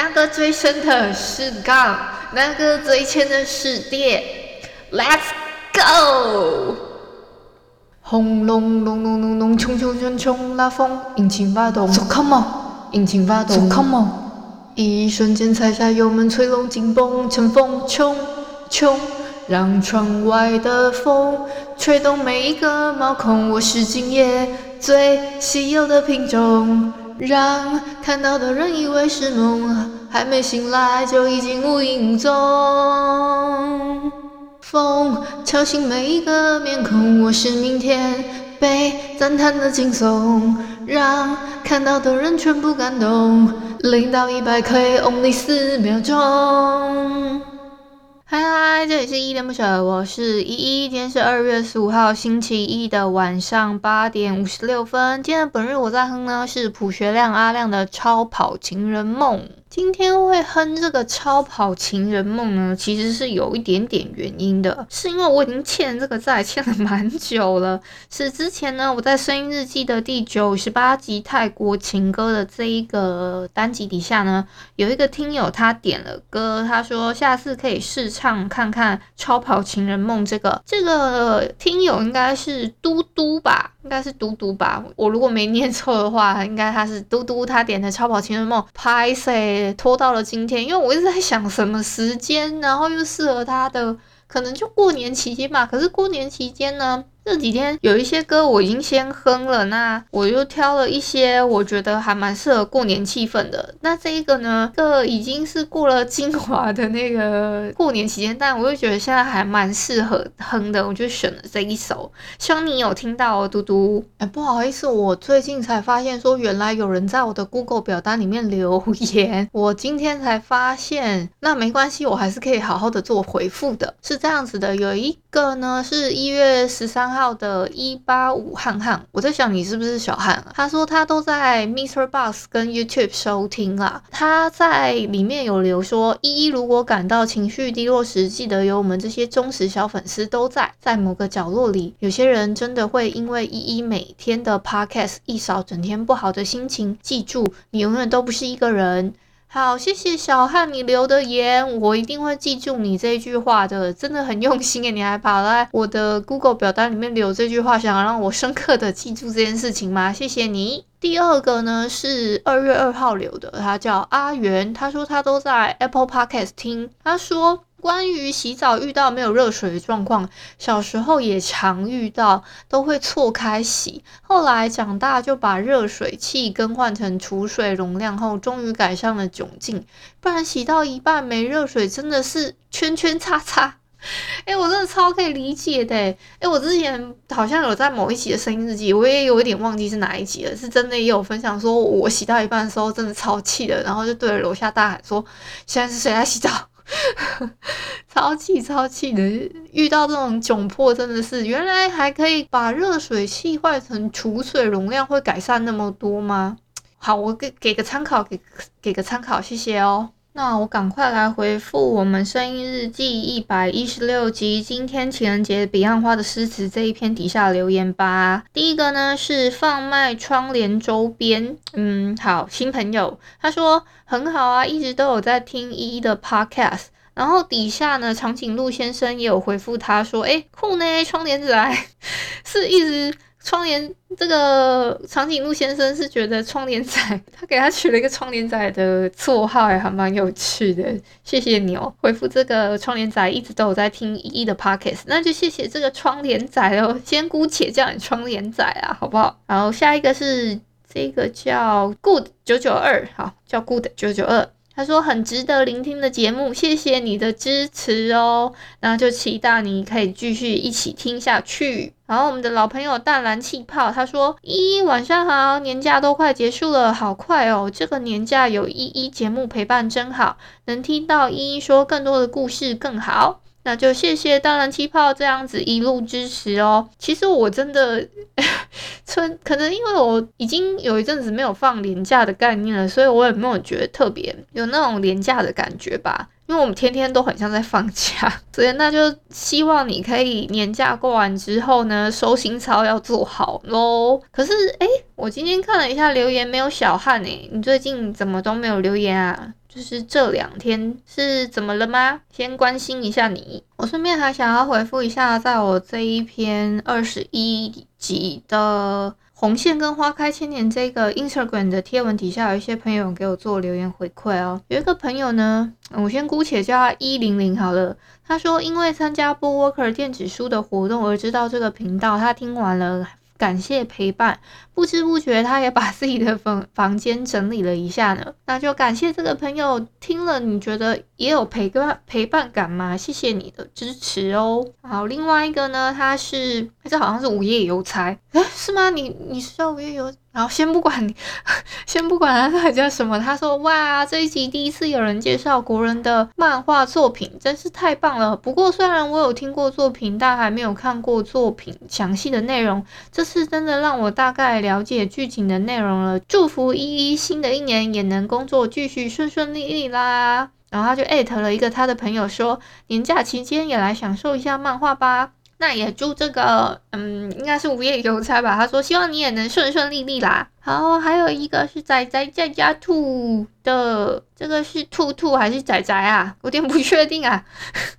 那个最深的是杠，那个最浅的是跌。Let's go！轰隆隆隆隆隆，冲冲冲冲，拉风，引擎发动，So come on，引擎发动，So come on，一瞬间踩下油门，吹拢紧绷，乘风冲冲，让窗外的风吹动每一个毛孔。我是今夜最稀有的品种，让看到的人以为是梦，还没醒来就已经无影无踪。风敲醒每一个面孔，我是明天被赞叹的惊悚，让看到的人全部感动。零到一百可以 only 四秒钟。嗨嗨，这里是依依恋不舍，我是依依。今天是二月十五号星期一的晚上八点五十六分。今天的本日我在哼呢是朴学亮阿亮的《超跑情人梦》。今天会哼这个《超跑情人梦》呢，其实是有一点点原因的，是因为我已经欠这个债欠了蛮久了。是之前呢，我在声音日记的第九十八集泰国情歌的这一个单集底下呢，有一个听友他点了歌，他说下次可以试唱看看《超跑情人梦》这个。这个听友应该是嘟嘟吧，应该是嘟嘟吧，我如果没念错的话，应该他是嘟嘟，他点的《超跑情人梦》，拍谁。拖到了今天，因为我一直在想什么时间，然后又适合他的，可能就过年期间吧。可是过年期间呢？这几天有一些歌我已经先哼了，那我又挑了一些我觉得还蛮适合过年气氛的。那这一个呢，这已经是过了精华的那个过年期间，但我又觉得现在还蛮适合哼的，我就选了这一首。希望你有听到哦，嘟嘟。哎，不好意思，我最近才发现说原来有人在我的 Google 表单里面留言，我今天才发现。那没关系，我还是可以好好的做回复的。是这样子的，有一个呢是一月十三号。号的一八五汉汉，我在想你是不是小汉啊？他说他都在 Mr. Box 跟 YouTube 收听啦。他在里面有留说，依依如果感到情绪低落时，记得有我们这些忠实小粉丝都在，在某个角落里，有些人真的会因为依依每天的 Podcast 一扫整天不好的心情。记住，你永远都不是一个人。好，谢谢小汉你留的言，我一定会记住你这句话的，真的很用心诶，你还跑来我的 Google 表单里面留这句话，想要让我深刻的记住这件事情吗？谢谢你。第二个呢是二月二号留的，他叫阿元，他说他都在 Apple Podcast 听，他说。关于洗澡遇到没有热水的状况，小时候也常遇到，都会错开洗。后来长大就把热水器更换成储水容量后，终于改善了窘境。不然洗到一半没热水，真的是圈圈叉叉。哎，我真的超可以理解的。哎，我之前好像有在某一期的声音日记，我也有一点忘记是哪一集了，是真的也有分享说，我洗到一半的时候真的超气的，然后就对着楼下大喊说：“现在是谁在洗澡？” 超气超气的，遇到这种窘迫真的是，原来还可以把热水器换成储水容量，会改善那么多吗？好，我给给个参考，给给个参考，谢谢哦。那我赶快来回复我们声音日记一百一十六集今天情人节彼岸花的诗词这一篇底下留言吧。第一个呢是放卖窗帘周边，嗯，好，新朋友，他说很好啊，一直都有在听依依的 podcast。然后底下呢，长颈鹿先生也有回复他说，诶，酷呢，窗帘仔 是一直。窗帘这个长颈鹿先生是觉得窗帘仔，他给他取了一个窗帘仔的绰号，还蛮有趣的。谢谢你哦，回复这个窗帘仔一直都有在听依依的 pockets，那就谢谢这个窗帘仔哦，先姑且叫你窗帘仔啊，好不好？然后下一个是这个叫 Good 九九二，好，叫 Good 九九二。他说很值得聆听的节目，谢谢你的支持哦。那就期待你可以继续一起听下去。然后我们的老朋友淡蓝气泡，他说：依依晚上好，年假都快结束了，好快哦。这个年假有依依节目陪伴真好，能听到依依说更多的故事更好。那就谢谢淡蓝气泡这样子一路支持哦。其实我真的。春可能因为我已经有一阵子没有放廉价的概念了，所以我也没有觉得特别有那种廉价的感觉吧。因为我们天天都很像在放假，所以那就希望你可以年假过完之后呢，收心操要做好喽。可是诶，我今天看了一下留言，没有小汉诶，你最近怎么都没有留言啊？就是这两天是怎么了吗？先关心一下你。我顺便还想要回复一下，在我这一篇二十一集的红线跟花开千年这个 Instagram 的贴文底下，有一些朋友给我做留言回馈哦。有一个朋友呢，我先姑且叫他一零零好了。他说，因为参加 BookWalker 电子书的活动而知道这个频道，他听完了。感谢陪伴，不知不觉他也把自己的房房间整理了一下呢。那就感谢这个朋友听了，你觉得也有陪伴陪伴感吗？谢谢你的支持哦。好，另外一个呢，他是这好像是午夜邮差，诶，是吗？你你是叫无业游？然后先不管你，先不管他到底叫什么。他说：“哇，这一集第一次有人介绍国人的漫画作品，真是太棒了。不过虽然我有听过作品，但还没有看过作品详细的内容。这次真的让我大概了解剧情的内容了。祝福依依新的一年也能工作继续顺顺利利啦。”然后他就艾特了一个他的朋友说：“年假期间也来享受一下漫画吧。”那也祝这个，嗯，应该是无业游差吧。他说希望你也能顺顺利利啦。好，还有一个是仔仔在家兔的，这个是兔兔还是仔仔啊？有点不确定啊。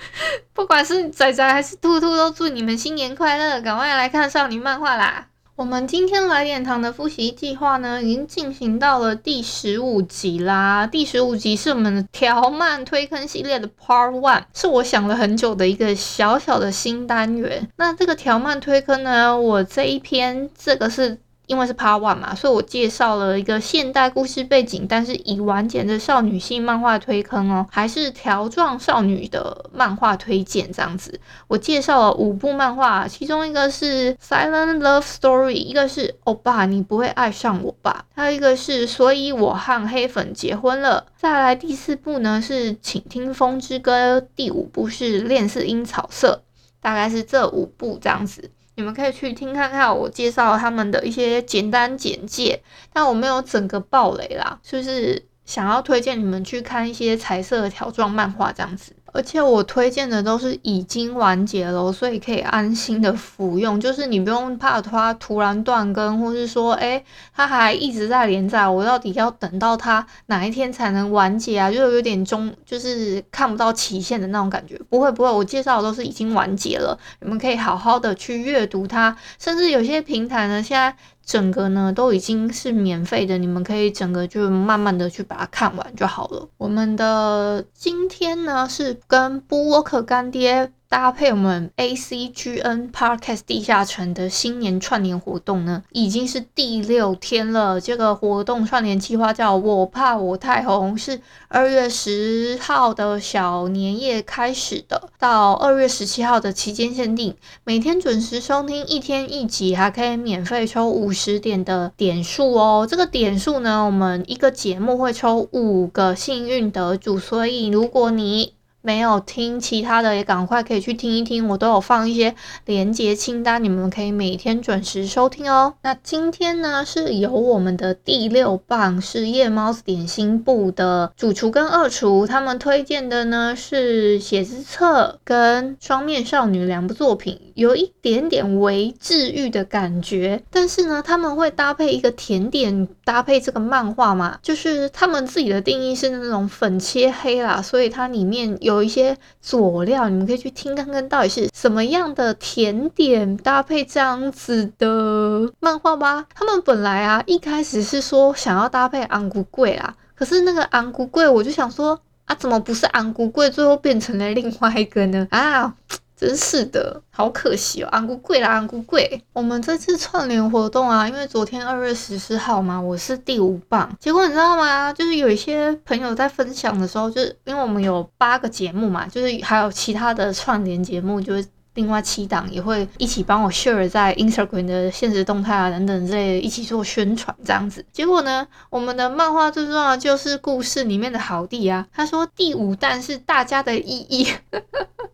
不管是仔仔还是兔兔，都祝你们新年快乐，赶快来看少女漫画啦。我们今天来点糖的复习计划呢，已经进行到了第十五集啦。第十五集是我们的条漫推坑系列的 Part One，是我想了很久的一个小小的新单元。那这个条漫推坑呢，我这一篇这个是。因为是 Part One 嘛，所以我介绍了一个现代故事背景，但是以完结的少女性漫画推坑哦，还是条状少女的漫画推荐这样子。我介绍了五部漫画，其中一个是 Silent Love Story，一个是欧巴你不会爱上我吧，还有一个是所以我和黑粉结婚了。再来第四部呢是请听风之歌，第五部是恋似樱草色，大概是这五部这样子。你们可以去听看看我介绍他们的一些简单简介，但我没有整个暴雷啦，就是想要推荐你们去看一些彩色的条状漫画这样子。而且我推荐的都是已经完结了，所以可以安心的服用，就是你不用怕它突然断更，或是说，诶，它还一直在连载，我到底要等到它哪一天才能完结啊？就有点中，就是看不到期限的那种感觉。不会不会，我介绍的都是已经完结了，你们可以好好的去阅读它，甚至有些平台呢，现在。整个呢都已经是免费的，你们可以整个就慢慢的去把它看完就好了。我们的今天呢是跟布沃克干爹。搭配我们 ACGN Podcast 地下城的新年串联活动呢，已经是第六天了。这个活动串联计划叫我怕我太红，是二月十号的小年夜开始的，到二月十七号的期间限定。每天准时收听一天一集，还可以免费抽五十点的点数哦。这个点数呢，我们一个节目会抽五个幸运得主，所以如果你没有听其他的，也赶快可以去听一听，我都有放一些连接清单，你们可以每天准时收听哦。那今天呢，是由我们的第六棒是夜猫子点心部的主厨跟二厨，他们推荐的呢是写字册跟双面少女两部作品，有一点点微治愈的感觉，但是呢，他们会搭配一个甜点搭配这个漫画嘛，就是他们自己的定义是那种粉切黑啦，所以它里面有一些佐料，你们可以去听看看到底是什么样的甜点搭配这样子的漫画吧。他们本来啊一开始是说想要搭配红龟粿啦，可是那个红龟粿我就想说啊，怎么不是红龟粿，最后变成了另外一个呢？啊！真是的，好可惜哦，安姑贵啦，安姑贵。我们这次串联活动啊，因为昨天二月十四号嘛，我是第五棒。结果你知道吗？就是有一些朋友在分享的时候，就是因为我们有八个节目嘛，就是还有其他的串联节目，就是。另外七档也会一起帮我 share 在 Instagram 的现实动态啊等等之类，一起做宣传这样子。结果呢，我们的漫画最重要就是故事里面的好弟啊，他说第五弹是大家的意义，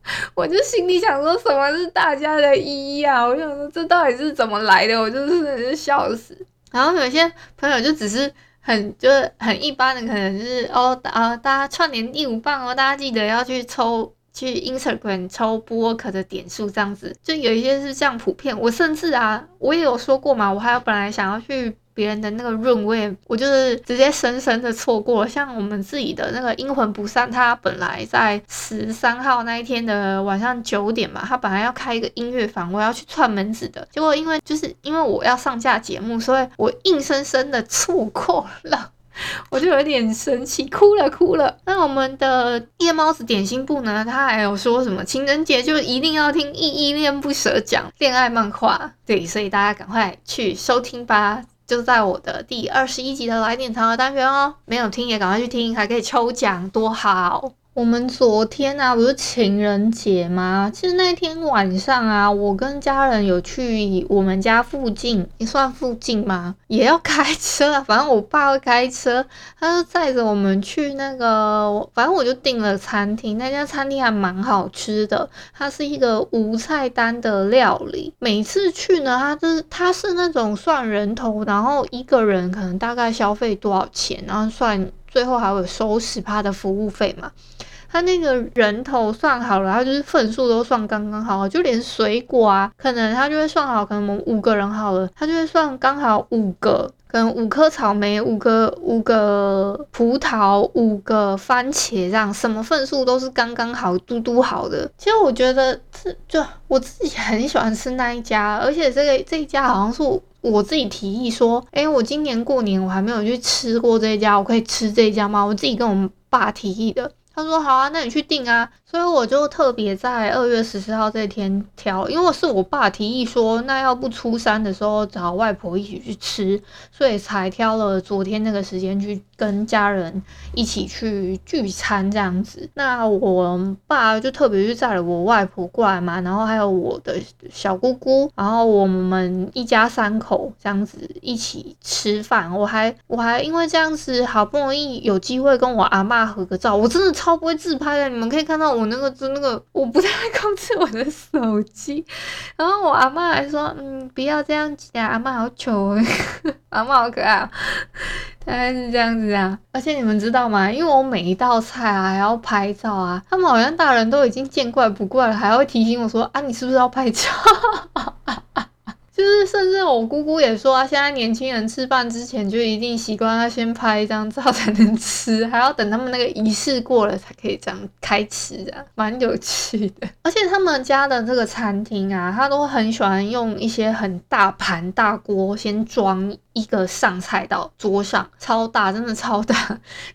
我就心里想说什么是大家的意义啊？我想说这到底是怎么来的？我就是真是笑死。然后有些朋友就只是很就是很一般的，可能是哦啊大家串联第五棒哦，大家记得要去抽。去 Instagram 抽播客的点数这样子，就有一些是这样普遍。我甚至啊，我也有说过嘛，我还有本来想要去别人的那个 room，我就是直接深深的错过了。像我们自己的那个阴魂不散，他本来在十三号那一天的晚上九点嘛，他本来要开一个音乐房，我要去串门子的，结果因为就是因为我要上架节目，所以我硬生生的错过了。我就有点生气，哭了哭了。那我们的夜猫子点心部呢？他还有说什么情人节就一定要听依依恋不舍讲恋爱漫画，对，所以大家赶快去收听吧，就在我的第二十一集的来点糖的单元哦。没有听也赶快去听，还可以抽奖，多好。我们昨天啊，不是情人节吗？其实那天晚上啊，我跟家人有去我们家附近，也算附近吗？也要开车，反正我爸会开车，他就载着我们去那个，反正我就订了餐厅，那家餐厅还蛮好吃的，它是一个无菜单的料理。每次去呢，它就是它是那种算人头，然后一个人可能大概消费多少钱，然后算。最后还会收十趴的服务费嘛？他那个人头算好了，他就是份数都算刚刚好，就连水果啊，可能他就会算好，可能我们五个人好了，他就会算刚好五个，可能五颗草莓，五个五个葡萄，五个番茄这样，什么份数都是刚刚好，嘟嘟好的。其实我觉得这就我自己很喜欢吃那一家，而且这个这一家好像是我。自己提议说，诶，我今年过年我还没有去吃过这一家，我可以吃这一家吗？我自己跟我爸提议的。他说好啊，那你去订啊。所以我就特别在二月十四号这天挑，因为是我爸提议说，那要不初三的时候找外婆一起去吃，所以才挑了昨天那个时间去跟家人一起去聚餐这样子。那我爸就特别去载了我外婆过来嘛，然后还有我的小姑姑，然后我们一家三口这样子一起吃饭。我还我还因为这样子好不容易有机会跟我阿嬷合个照，我真的超不会自拍的，你们可以看到我。我那个就那个，我不太控制我的手机，然后我阿妈还说，嗯，不要这样子啊，阿妈好丑，阿妈好可爱，大概是这样子啊。而且你们知道吗？因为我每一道菜啊还要拍照啊，他们好像大人都已经见怪不怪了，还会提醒我说啊，你是不是要拍照？就是，甚至我姑姑也说啊，现在年轻人吃饭之前就一定习惯要先拍一张照才能吃，还要等他们那个仪式过了才可以这样开吃的，蛮有趣的。而且他们家的这个餐厅啊，他都很喜欢用一些很大盘大锅先装一个上菜到桌上，超大，真的超大。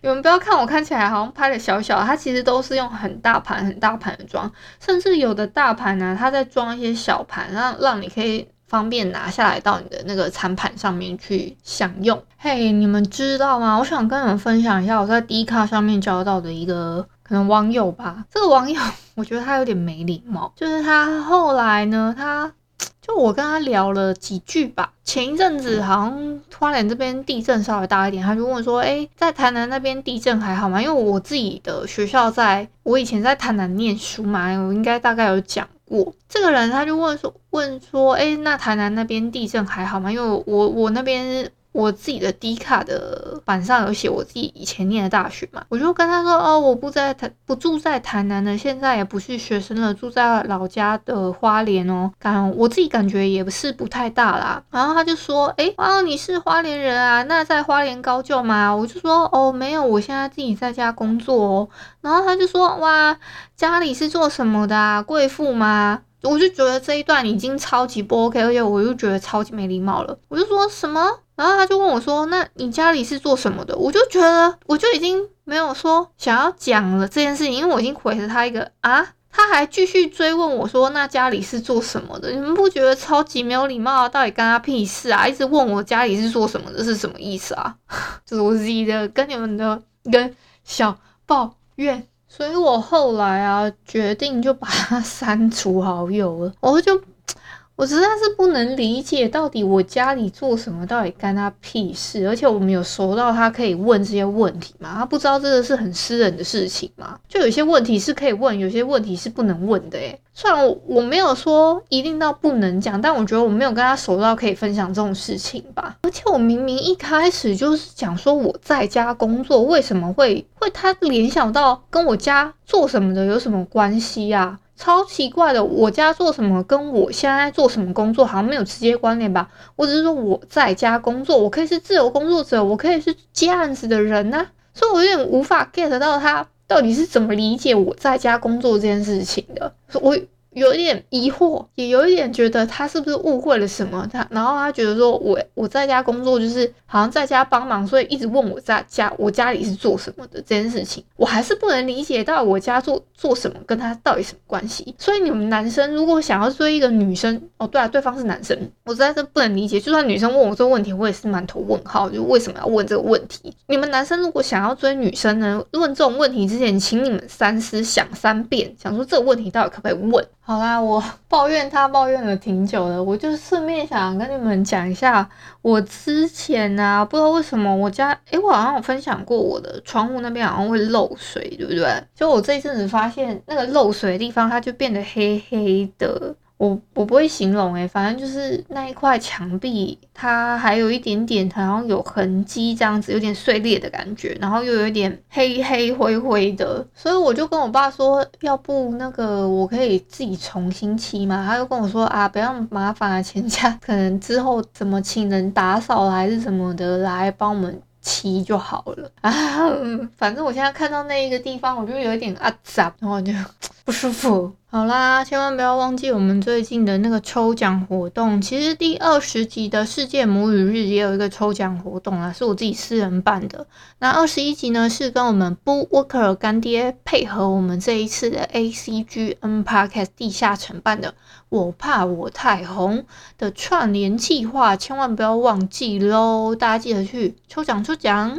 你们不要看我看起来好像拍的小小，它其实都是用很大盘很大盘的装，甚至有的大盘呢，它在装一些小盘，让让你可以。方便拿下来到你的那个餐盘上面去享用。嘿，你们知道吗？我想跟你们分享一下我在 D 卡上面交到的一个可能网友吧。这个网友 我觉得他有点没礼貌，就是他后来呢，他 就我跟他聊了几句吧。前一阵子好像花莲这边地震稍微大一点，他就问说：“诶，在台南那边地震还好吗？”因为我自己的学校在我以前在台南念书嘛，我应该大概有讲。我这个人他就问说问说，诶，那台南那边地震还好吗？因为我我那边我自己的 D 卡的板上有写我自己以前念的大学嘛，我就跟他说哦，我不在台，不住在台南了，现在也不是学生了，住在老家的花莲哦。感我自己感觉也不是不太大啦。然后他就说，诶，哦，你是花莲人啊？那在花莲高就吗？我就说，哦，没有，我现在自己在家工作哦。然后他就说，哇，家里是做什么的啊？贵妇吗？我就觉得这一段已经超级不 OK，而且我又觉得超级没礼貌了。我就说什么？然后他就问我说：“那你家里是做什么的？”我就觉得我就已经没有说想要讲了这件事情，因为我已经回了他一个啊，他还继续追问我说：“那家里是做什么的？”你们不觉得超级没有礼貌啊？到底干他屁事啊？一直问我家里是做什么的，是什么意思啊？就是我自己的跟你们的跟小抱怨，所以我后来啊决定就把他删除好友了，我就。我实在是不能理解，到底我家里做什么，到底干他屁事？而且我们有熟到他可以问这些问题吗？他不知道这个是很私人的事情吗？就有些问题是可以问，有些问题是不能问的。诶，虽然我我没有说一定到不能讲，但我觉得我没有跟他熟到可以分享这种事情吧。而且我明明一开始就是讲说我在家工作，为什么会会他联想到跟我家做什么的有什么关系啊？超奇怪的，我家做什么跟我现在做什么工作好像没有直接关联吧？我只是说我在家工作，我可以是自由工作者，我可以是接案子的人呢、所以我有点无法 get 到他到底是怎么理解我在家工作这件事情的，我。有一点疑惑，也有一点觉得他是不是误会了什么？他然后他觉得说我我在家工作就是好像在家帮忙，所以一直问我在家我家里是做什么的这件事情，我还是不能理解到我家做做什么跟他到底什么关系。所以你们男生如果想要追一个女生，哦对啊，对方是男生，我实在是不能理解。就算女生问我这个问题，我也是满头问号，就为什么要问这个问题？你们男生如果想要追女生呢，问这种问题之前，请你们三思想三遍，想说这个问题到底可不可以问？好啦，我抱怨他抱怨了挺久的，我就顺便想跟你们讲一下，我之前啊，不知道为什么我家，诶，我好像有分享过我的窗户那边好像会漏水，对不对？就我这一阵子发现那个漏水的地方，它就变得黑黑的。我我不会形容诶，反正就是那一块墙壁，它还有一点点好像有痕迹这样子，有点碎裂的感觉，然后又有一点黑黑灰灰的，所以我就跟我爸说，要不那个我可以自己重新漆嘛？他就跟我说啊，不要麻烦了，钱家可能之后怎么请人打扫还是什么的来帮我们漆就好了啊。反正我现在看到那一个地方，我就有一点啊杂，然后就不舒服。好啦，千万不要忘记我们最近的那个抽奖活动。其实第二十集的世界母语日也有一个抽奖活动啊，是我自己私人办的。那二十一集呢，是跟我们 Boo Walker 干爹配合我们这一次的 ACGN Podcast 地下城办的“我怕我太红”的串联计划，千万不要忘记喽！大家记得去抽奖抽奖。